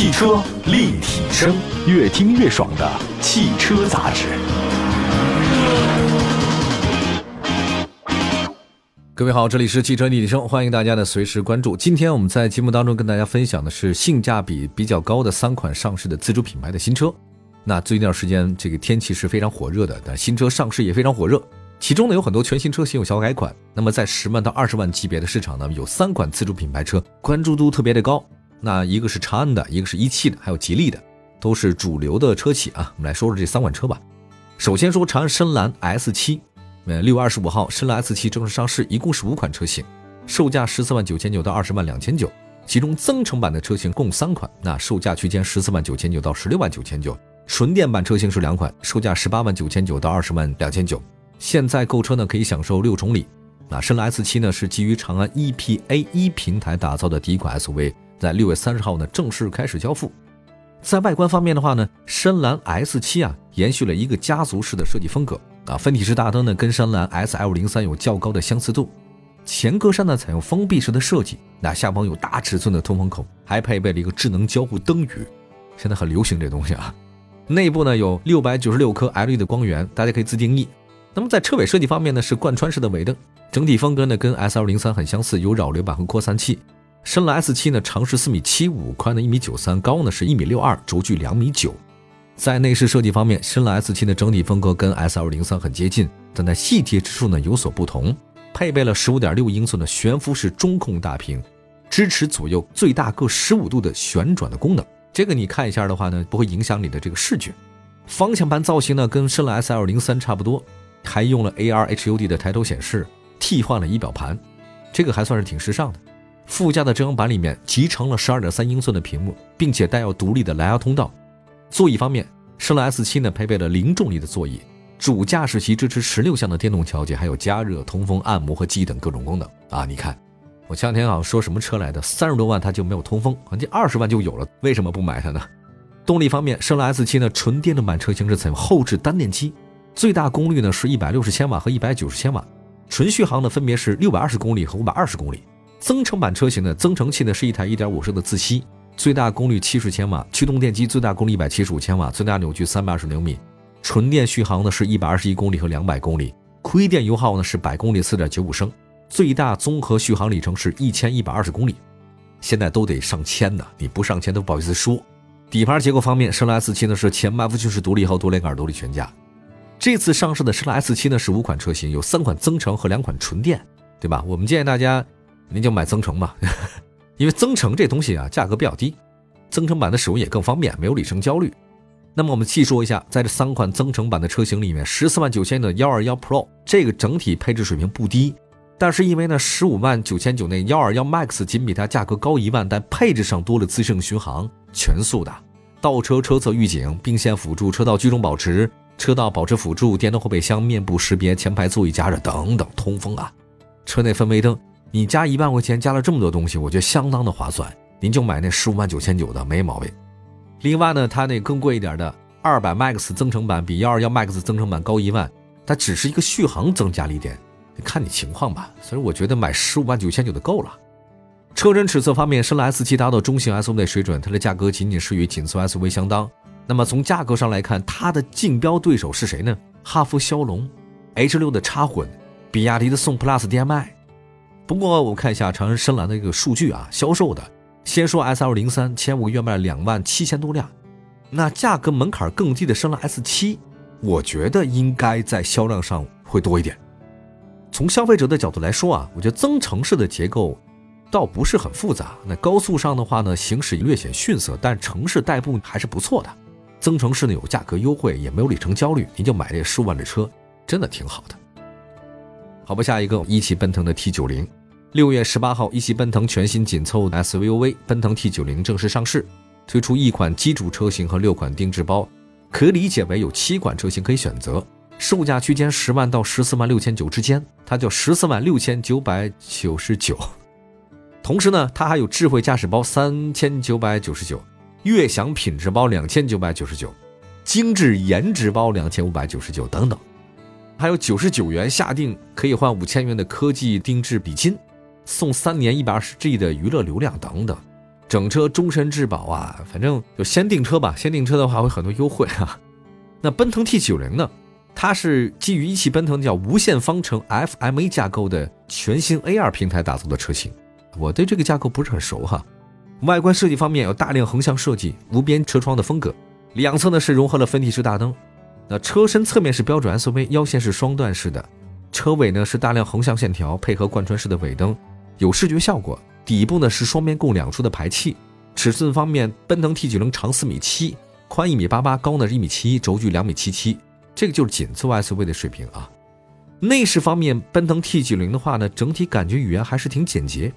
汽车立体声，越听越爽的汽车杂志。各位好，这里是汽车立体声，欢迎大家的随时关注。今天我们在节目当中跟大家分享的是性价比比较高的三款上市的自主品牌的新车。那最近一段时间，这个天气是非常火热的，但新车上市也非常火热。其中呢，有很多全新车型有小改款。那么在十万到二十万级别的市场呢，有三款自主品牌车关注度特别的高。那一个是长安的，一个是一汽的，还有吉利的，都是主流的车企啊。我们来说说这三款车吧。首先说长安深蓝 S 七。呃，六月二十五号，深蓝 S 七正式上市，一共是五款车型，售价十四万九千九到二十万两千九，其中增程版的车型共三款，那售价区间十四万九千九到十六万九千九，纯电版车型是两款，售价十八万九千九到二十万两千九。现在购车呢可以享受六重礼。那深蓝 S 七呢是基于长安 EPA 一平台打造的第一款 SUV，在六月三十号呢正式开始交付。在外观方面的话呢，深蓝 S 七啊延续了一个家族式的设计风格。啊，分体式大灯呢，跟深蓝 S L 零三有较高的相似度。前格栅呢采用封闭式的设计，那下方有大尺寸的通风口，还配备了一个智能交互灯语，现在很流行这东西啊。内部呢有六百九十六颗 LED 的光源，大家可以自定义。那么在车尾设计方面呢，是贯穿式的尾灯，整体风格呢跟 S L 零三很相似，有扰流板和扩散器。深蓝 S 七呢长是四米七五，宽呢一米九三，高呢是一米六二，轴距两米九。在内饰设计方面，深蓝 S7 的整体风格跟 S203 很接近，但在细节之处呢有所不同。配备了15.6英寸的悬浮式中控大屏，支持左右最大各15度的旋转的功能。这个你看一下的话呢，不会影响你的这个视觉。方向盘造型呢跟深蓝 S203 差不多，还用了 AR HUD 的抬头显示，替换了仪表盘，这个还算是挺时尚的。副驾的遮阳板里面集成了12.3英寸的屏幕，并且带有独立的蓝牙通道。座椅方面，深蓝 S7 呢配备了零重力的座椅，主驾驶席支持十六项的电动调节，还有加热、通风、按摩和记忆等各种功能啊！你看，我前两天好像说什么车来的，三十多万它就没有通风，人家二十万就有了，为什么不买它呢？动力方面，深蓝 S7 呢纯电动版车型是采用后置单电机，最大功率呢是一百六十千瓦和一百九十千瓦，纯续航呢分别是六百二十公里和五百二十公里。增程版车型的增程器呢是一台一点五升的自吸。最大功率七十千瓦，驱动电机最大功率一百七十五千瓦，最大扭矩三百二十牛米，纯电续航呢是一百二十一公里和两百公里，亏电油耗呢是百公里四点九五升，最大综合续航里程是一千一百二十公里，现在都得上千呢，你不上千都不好意思说。底盘结构方面，深蓝 S7 呢是前麦弗逊式独立和多连杆独立悬架。这次上市的深蓝 S7 呢是五款车型，有三款增程和两款纯电，对吧？我们建议大家，您就买增程吧。因为增程这东西啊，价格比较低，增程版的使用也更方便，没有里程焦虑。那么我们细说一下，在这三款增程版的车型里面，十四万九千的幺二幺 Pro 这个整体配置水平不低，但是因为呢十五万九千九那幺二幺 Max 仅比它价格高一万，但配置上多了自适应巡航、全速的倒车车侧预警、并线辅助、车道居中保持、车道保持辅助、电动后备箱、面部识别、前排座椅加热等等，通风啊，车内氛围灯。你加一万块钱加了这么多东西，我觉得相当的划算。您就买那十五万九千九的没毛病。另外呢，它那更贵一点的二百 Max 增程版比幺二幺 Max 增程版高一万，它只是一个续航增加了一点，看你情况吧。所以我觉得买十五万九千九的够了。车身尺寸方面，深蓝 S7 达到中型 SUV 水准，它的价格仅仅是与紧凑 SUV 相当。那么从价格上来看，它的竞标对手是谁呢？哈弗枭龙、H6 的插混、比亚迪的宋 PLUS DM-i。不过我看一下长安深蓝的一个数据啊，销售的，先说 S L 零三，前五个月卖了两万七千多辆，那价格门槛更低的深蓝 S 七，我觉得应该在销量上会多一点。从消费者的角度来说啊，我觉得增程式的结构倒不是很复杂，那高速上的话呢，行驶略显逊色，但城市代步还是不错的。增程式呢有价格优惠，也没有里程焦虑，您就买这十万的车，真的挺好的。好吧，下一个一汽奔腾的 T 九零。六月十八号，一汽奔腾全新紧凑 SUV 奔腾 T90 正式上市，推出一款基础车型和六款定制包，可理解为有七款车型可以选择，售价区间十万到十四万六千九之间，它叫十四万六千九百九十九。同时呢，它还有智慧驾驶包三千九百九十九，悦享品质包两千九百九十九，精致颜值包两千五百九十九等等，还有九十九元下定可以换五千元的科技定制笔芯。送三年一百二十 G 的娱乐流量等等，整车终身质保啊，反正就先订车吧。先订车的话会很多优惠啊。那奔腾 T90 呢？它是基于一汽奔腾叫无限方程 FMA 架构的全新 A2 平台打造的车型。我对这个架构不是很熟哈。外观设计方面有大量横向设计，无边车窗的风格，两侧呢是融合了分体式大灯。那车身侧面是标准 SUV，腰线是双段式的，车尾呢是大量横向线条，配合贯穿式的尾灯，有视觉效果。底部呢是双边共两出的排气。尺寸方面，奔腾 T90 长四米七，宽一米八八，高呢是一米七一，轴距两米七七。这个就是紧凑 SUV 的水平啊。内饰方面，奔腾 T90 的话呢，整体感觉语言还是挺简洁。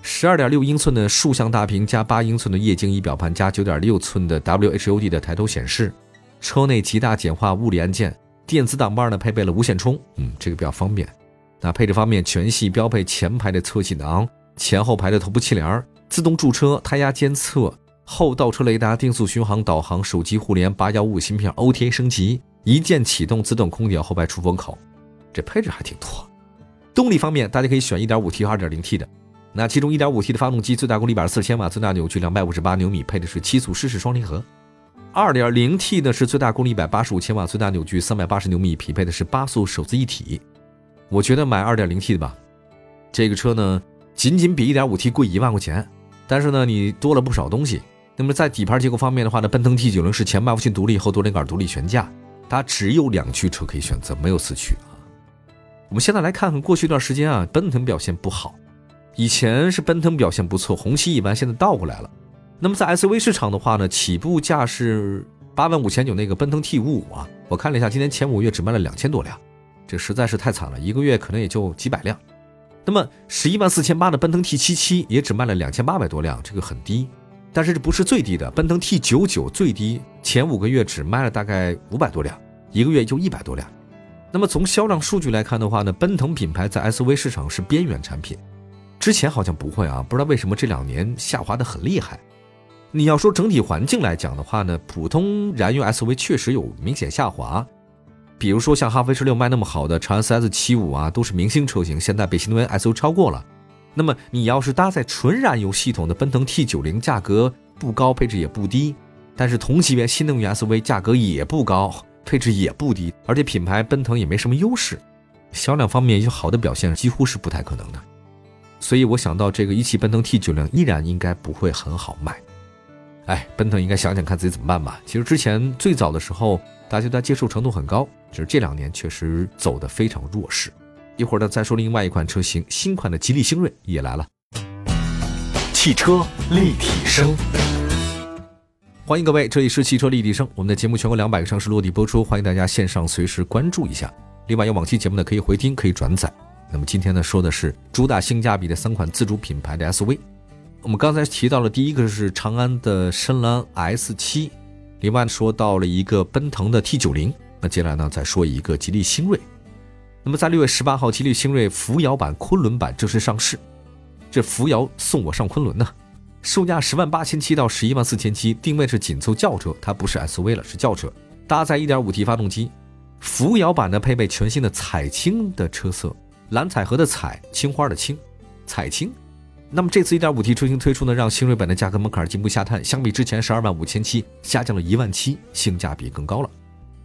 十二点六英寸的竖向大屏加八英寸的液晶仪表盘加九点六寸的 WHUD 的抬头显示，车内极大简化物理按键，电子挡把呢配备了无线充，嗯，这个比较方便。那配置方面，全系标配前排的侧气囊、前后排的头部气帘、自动驻车、胎压监测、后倒车雷达、定速巡航导航、手机互联、八幺五芯片、OTA 升级。一键启动自动空调后排出风口，这配置还挺多。动力方面，大家可以选 1.5T 和 2.0T 的。那其中 1.5T 的发动机最大功率140千瓦，最大扭矩258牛米，配的是七速湿式双离合。2.0T 呢是最大功率185千瓦，最大扭矩380牛米，匹配的是八速手自一体。我觉得买 2.0T 的吧，这个车呢仅仅比 1.5T 贵一万块钱，但是呢你多了不少东西。那么在底盘结构方面的话呢，奔腾 T90 是前麦弗逊独立后多连杆独立悬架。它只有两驱车可以选择，没有四驱啊。我们现在来看看过去一段时间啊，奔腾表现不好。以前是奔腾表现不错，红旗一般，现在倒过来了。那么在 SUV 市场的话呢，起步价是八万五千九那个奔腾 T55 啊，我看了一下，今年前五月只卖了两千多辆，这实在是太惨了，一个月可能也就几百辆。那么十一万四千八的奔腾 T77 也只卖了两千八百多辆，这个很低。但是这不是最低的，奔腾 T99 最低前五个月只卖了大概五百多辆，一个月就一百多辆。那么从销量数据来看的话呢，奔腾品牌在 SUV 市场是边缘产品，之前好像不会啊，不知道为什么这两年下滑的很厉害。你要说整体环境来讲的话呢，普通燃油 SUV 确实有明显下滑，比如说像哈弗 H 六卖那么好的长安 CS 七五啊，都是明星车型，现在被新能源 SU 超过了。那么你要是搭载纯燃油系统的奔腾 T90，价格不高，配置也不低，但是同级别新能源 SUV 价格也不高，配置也不低，而且品牌奔腾也没什么优势，销量方面有好的表现几乎是不太可能的。所以我想到这个一汽奔腾 T90 依然应该不会很好卖。哎，奔腾应该想想看自己怎么办吧。其实之前最早的时候，大家的接受程度很高，就是这两年确实走得非常弱势。一会儿呢，再说另外一款车型，新款的吉利星瑞也来了。汽车立体声，欢迎各位，这里是汽车立体声。我们的节目全国两百个城市落地播出，欢迎大家线上随时关注一下。另外有往期节目呢，可以回听，可以转载。那么今天呢，说的是主打性价比的三款自主品牌的 SUV。我们刚才提到了第一个是长安的深蓝 S7，另外说到了一个奔腾的 T90，那接下来呢，再说一个吉利星瑞。那么在六月十八号，吉利星瑞扶摇版、昆仑版正式上市。这扶摇送我上昆仑呢，售价十万八千七到十一万四千七，定位是紧凑轿车，它不是 SUV 了，是轿车，搭载一点五 T 发动机。扶摇版呢，配备全新的彩青的车色，蓝彩和的彩，青花的青，彩青。那么这次一点五 T 车型推出呢，让星瑞版的价格门槛进一步下探，相比之前十二万五千七，下降了一万七，性价比更高了。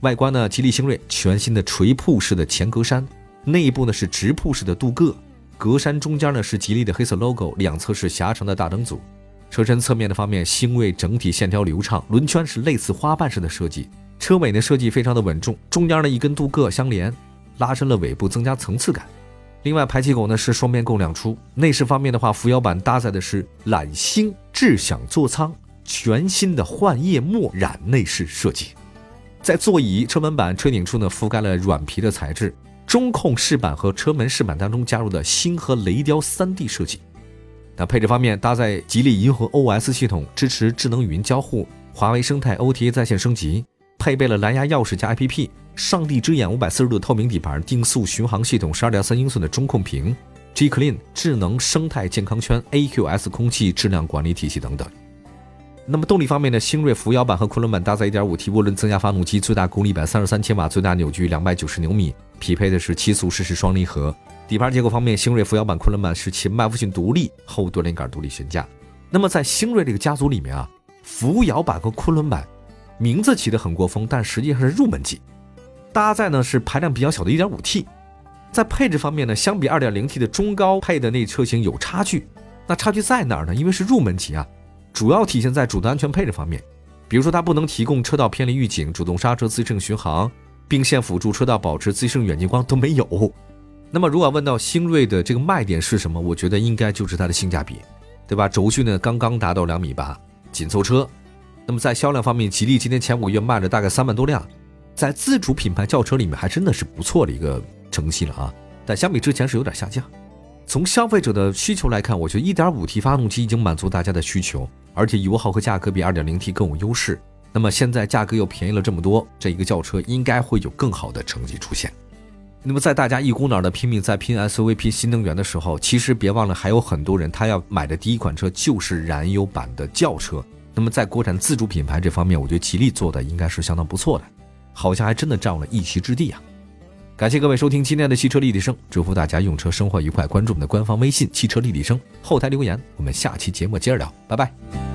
外观呢，吉利星瑞全新的垂瀑式的前格栅，内部呢是直瀑式的镀铬，格栅中间呢是吉利的黑色 logo，两侧是狭长的大灯组。车身侧面的方面，星瑞整体线条流畅，轮圈是类似花瓣式的设计。车尾呢设计非常的稳重，中间呢一根镀铬相连，拉伸了尾部，增加层次感。另外排气口呢是双边共两出。内饰方面的话，扶摇版搭载的是揽星智享座舱，全新的幻夜墨染内饰设计。在座椅、车门板、车顶处呢，覆盖了软皮的材质。中控饰板和车门饰板当中加入的星河雷雕 3D 设计。那配置方面，搭载吉利银河 OS 系统，支持智能语音交互，华为生态 OTA 在线升级，配备了蓝牙钥匙加 APP，上帝之眼540度透明底盘，定速巡航系统，12.3英寸的中控屏，G Clean 智能生态健康圈，AQS 空气质量管理体系等等。那么动力方面呢？星瑞扶摇版和昆仑版搭载 1.5T 涡轮增压发动机，最大功率133千瓦，最大扭矩290牛米，匹配的是七速湿式双离合。底盘结构方面，星瑞扶摇版、昆仑版是前麦弗逊独立后多连杆独立悬架。那么在星瑞这个家族里面啊，扶摇版和昆仑版名字起得很过风，但实际上是入门级。搭载呢是排量比较小的 1.5T，在配置方面呢，相比 2.0T 的中高配的那车型有差距。那差距在哪儿呢？因为是入门级啊，主要体现在主动安全配置方面。比如说，它不能提供车道偏离预警、主动刹车、自适应巡航、并线辅助、车道保持、自适应远近光都没有。那么，如果问到星瑞的这个卖点是什么，我觉得应该就是它的性价比，对吧？轴距呢刚刚达到两米八，紧凑车。那么在销量方面，吉利今年前五个月卖了大概三万多辆，在自主品牌轿车里面还真的是不错的一个成绩了啊。但相比之前是有点下降。从消费者的需求来看，我觉得 1.5T 发动机已经满足大家的需求，而且油耗和价格比 2.0T 更有优势。那么现在价格又便宜了这么多，这一个轿车应该会有更好的成绩出现。那么在大家一股脑的拼命在拼 SUV、拼新能源的时候，其实别忘了还有很多人他要买的第一款车就是燃油版的轿车。那么在国产自主品牌这方面，我觉得吉利做的应该是相当不错的，好像还真的占了一席之地啊。感谢各位收听今天的汽车立体声，祝福大家用车生活愉快。关注我们的官方微信“汽车立体声”，后台留言，我们下期节目接着聊，拜拜。